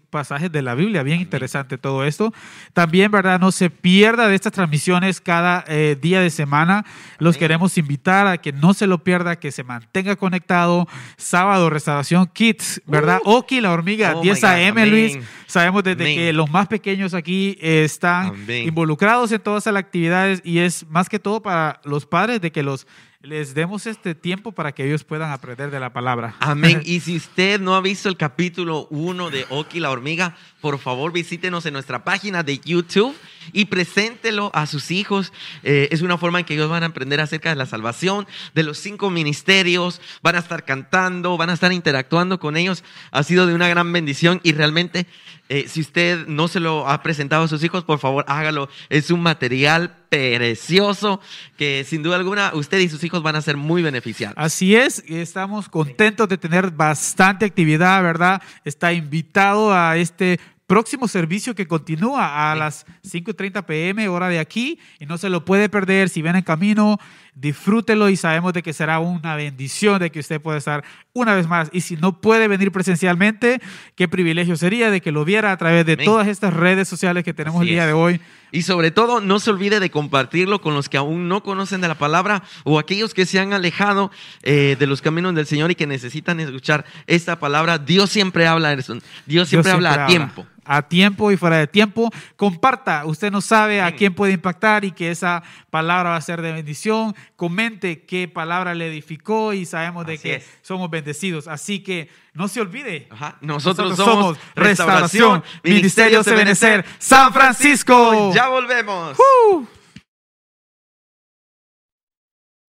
pasajes de la Biblia. Bien interesante todo esto. También, ¿verdad? No se pierda de estas transmisiones cada eh, día de semana. Los Amén. queremos invitar a que no se lo pierda, que se mantenga conectado. Sábado, Restauración Kids, ¿verdad? Oki, la hormiga, Oh my 10 God, a.m.. Luis. Sabemos desde Amén. que los más pequeños aquí eh, están Amén. involucrados en todas las actividades y es más que todo para los padres de que los les demos este tiempo para que ellos puedan aprender de la palabra. Amén. Y si usted no ha visto el capítulo 1 de Oki la hormiga, por favor visítenos en nuestra página de YouTube y preséntelo a sus hijos. Eh, es una forma en que ellos van a aprender acerca de la salvación, de los cinco ministerios, van a estar cantando, van a estar interactuando con ellos. Ha sido de una gran bendición y realmente eh, si usted no se lo ha presentado a sus hijos, por favor hágalo. Es un material precioso que sin duda alguna usted y sus hijos van a ser muy beneficiados. Así es, estamos contentos de tener bastante actividad, ¿verdad? Está invitado a este próximo servicio que continúa a las 5.30 pm, hora de aquí, y no se lo puede perder. Si viene en camino, disfrútelo y sabemos de que será una bendición de que usted pueda estar una vez más. Y si no puede venir presencialmente, qué privilegio sería de que lo viera a través de Amén. todas estas redes sociales que tenemos Así el día es. de hoy. Y sobre todo, no se olvide de compartirlo con los que aún no conocen de la palabra o aquellos que se han alejado eh, de los caminos del Señor y que necesitan escuchar esta palabra. Dios siempre habla, Erson. Dios siempre, Dios habla a tiempo. A tiempo y fuera de tiempo. Comparta. Usted no sabe a quién puede impactar y que esa palabra va a ser de bendición. Comente qué palabra le edificó y sabemos de Así que es. somos bendecidos. Así que no se olvide. Ajá. Nosotros, Nosotros somos somos Restauración, Ministerio Sebenecer, San Francisco. Ya volvemos. ¡Uh!